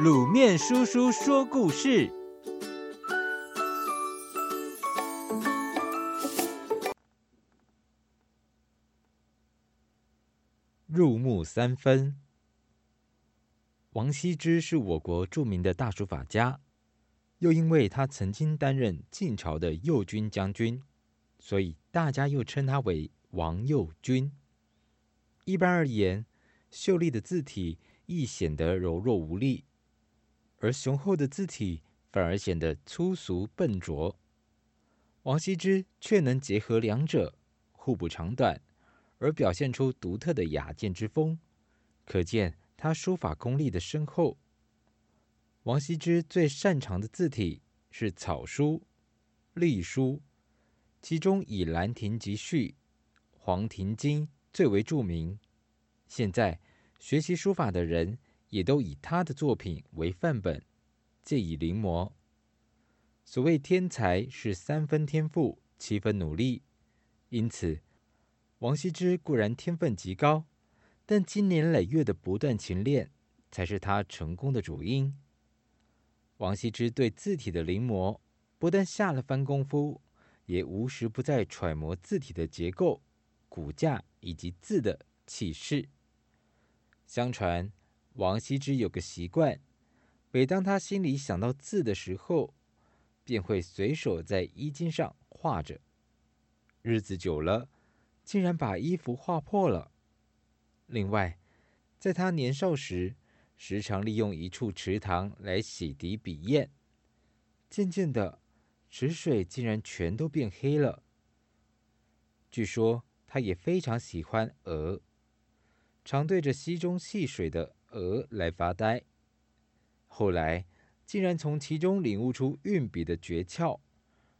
卤面叔叔说故事：入木三分。王羲之是我国著名的大书法家，又因为他曾经担任晋朝的右军将军，所以大家又称他为王右军。一般而言，秀丽的字体易显得柔弱无力，而雄厚的字体反而显得粗俗笨拙。王羲之却能结合两者，互补长短，而表现出独特的雅健之风，可见他书法功力的深厚。王羲之最擅长的字体是草书、隶书，其中以《兰亭集序》《黄庭经》最为著名。现在学习书法的人也都以他的作品为范本，借以临摹。所谓天才是三分天赋，七分努力。因此，王羲之固然天分极高，但经年累月的不断勤练才是他成功的主因。王羲之对字体的临摹，不但下了番功夫，也无时不在揣摩字体的结构、骨架以及字的气势。相传，王羲之有个习惯，每当他心里想到字的时候，便会随手在衣襟上画着。日子久了，竟然把衣服画破了。另外，在他年少时，时常利用一处池塘来洗涤笔砚，渐渐的，池水竟然全都变黑了。据说，他也非常喜欢鹅。常对着溪中戏水的鹅来发呆，后来竟然从其中领悟出运笔的诀窍，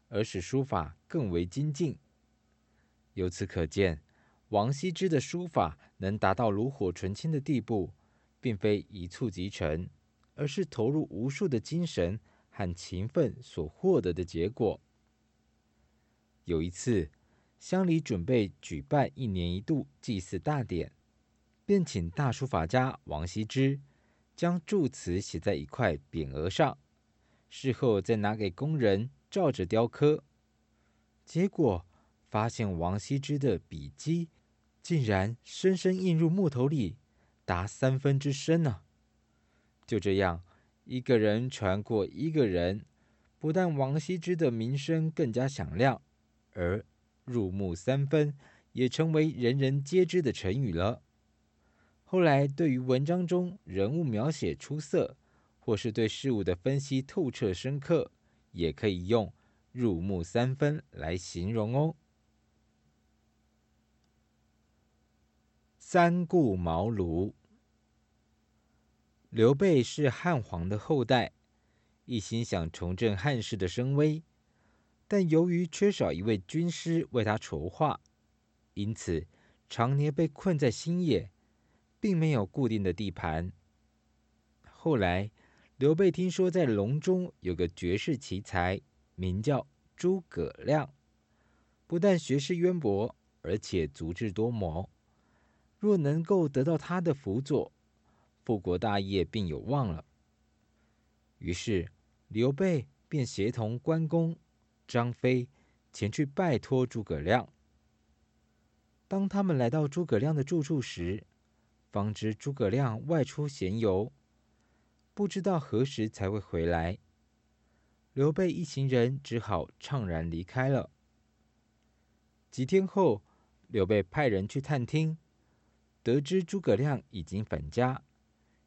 而使书法更为精进。由此可见，王羲之的书法能达到炉火纯青的地步，并非一蹴即成，而是投入无数的精神和勤奋所获得的结果。有一次，乡里准备举办一年一度祭祀大典。便请大书法家王羲之将祝词写在一块匾额上，事后再拿给工人照着雕刻。结果发现王羲之的笔迹竟然深深印入木头里，达三分之深呢、啊。就这样，一个人传过一个人，不但王羲之的名声更加响亮，而入木三分也成为人人皆知的成语了。后来，对于文章中人物描写出色，或是对事物的分析透彻深刻，也可以用“入木三分”来形容哦。三顾茅庐。刘备是汉皇的后代，一心想重振汉室的声威，但由于缺少一位军师为他筹划，因此常年被困在新野。并没有固定的地盘。后来，刘备听说在隆中有个绝世奇才，名叫诸葛亮，不但学识渊博，而且足智多谋。若能够得到他的辅佐，复国大业便有望了。于是，刘备便协同关公、张飞前去拜托诸葛亮。当他们来到诸葛亮的住处时，方知诸葛亮外出闲游，不知道何时才会回来。刘备一行人只好怅然离开了。几天后，刘备派人去探听，得知诸葛亮已经返家，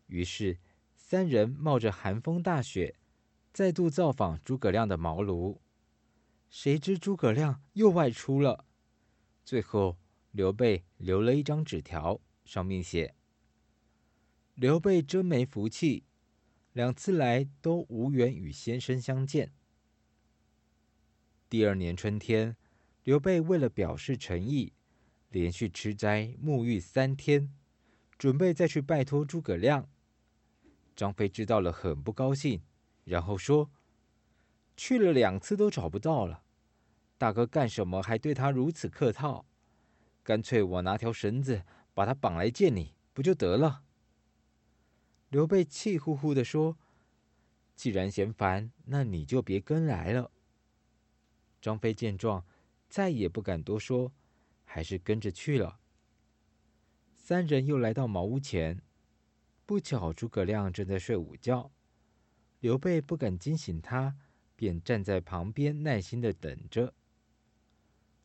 于是三人冒着寒风大雪，再度造访诸葛亮的茅庐。谁知诸葛亮又外出了。最后，刘备留了一张纸条。上面写：“刘备真没福气，两次来都无缘与先生相见。”第二年春天，刘备为了表示诚意，连续吃斋沐浴三天，准备再去拜托诸葛亮。张飞知道了，很不高兴，然后说：“去了两次都找不到了，大哥干什么还对他如此客套？干脆我拿条绳子。”把他绑来见你，不就得了？刘备气呼呼地说：“既然嫌烦，那你就别跟来了。”张飞见状，再也不敢多说，还是跟着去了。三人又来到茅屋前，不巧诸葛亮正在睡午觉，刘备不敢惊醒他，便站在旁边耐心的等着。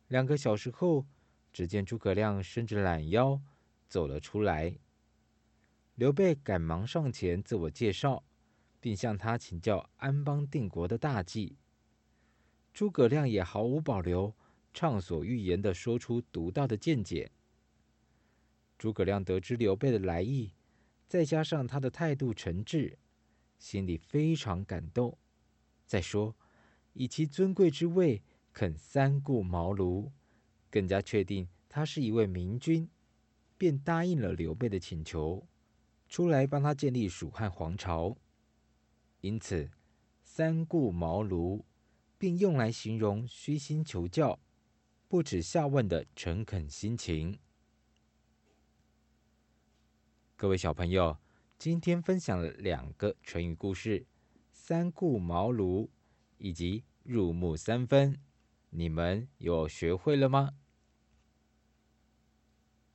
两个小时后，只见诸葛亮伸着懒腰走了出来。刘备赶忙上前自我介绍，并向他请教安邦定国的大计。诸葛亮也毫无保留，畅所欲言地说出独到的见解。诸葛亮得知刘备的来意，再加上他的态度诚挚，心里非常感动。再说，以其尊贵之位，肯三顾茅庐，更加确定他是一位明君，便答应了刘备的请求，出来帮他建立蜀汉皇朝。因此，三顾茅庐并用来形容虚心求教、不耻下问的诚恳心情。各位小朋友，今天分享了两个成语故事“三顾茅庐”以及“入木三分”，你们有学会了吗？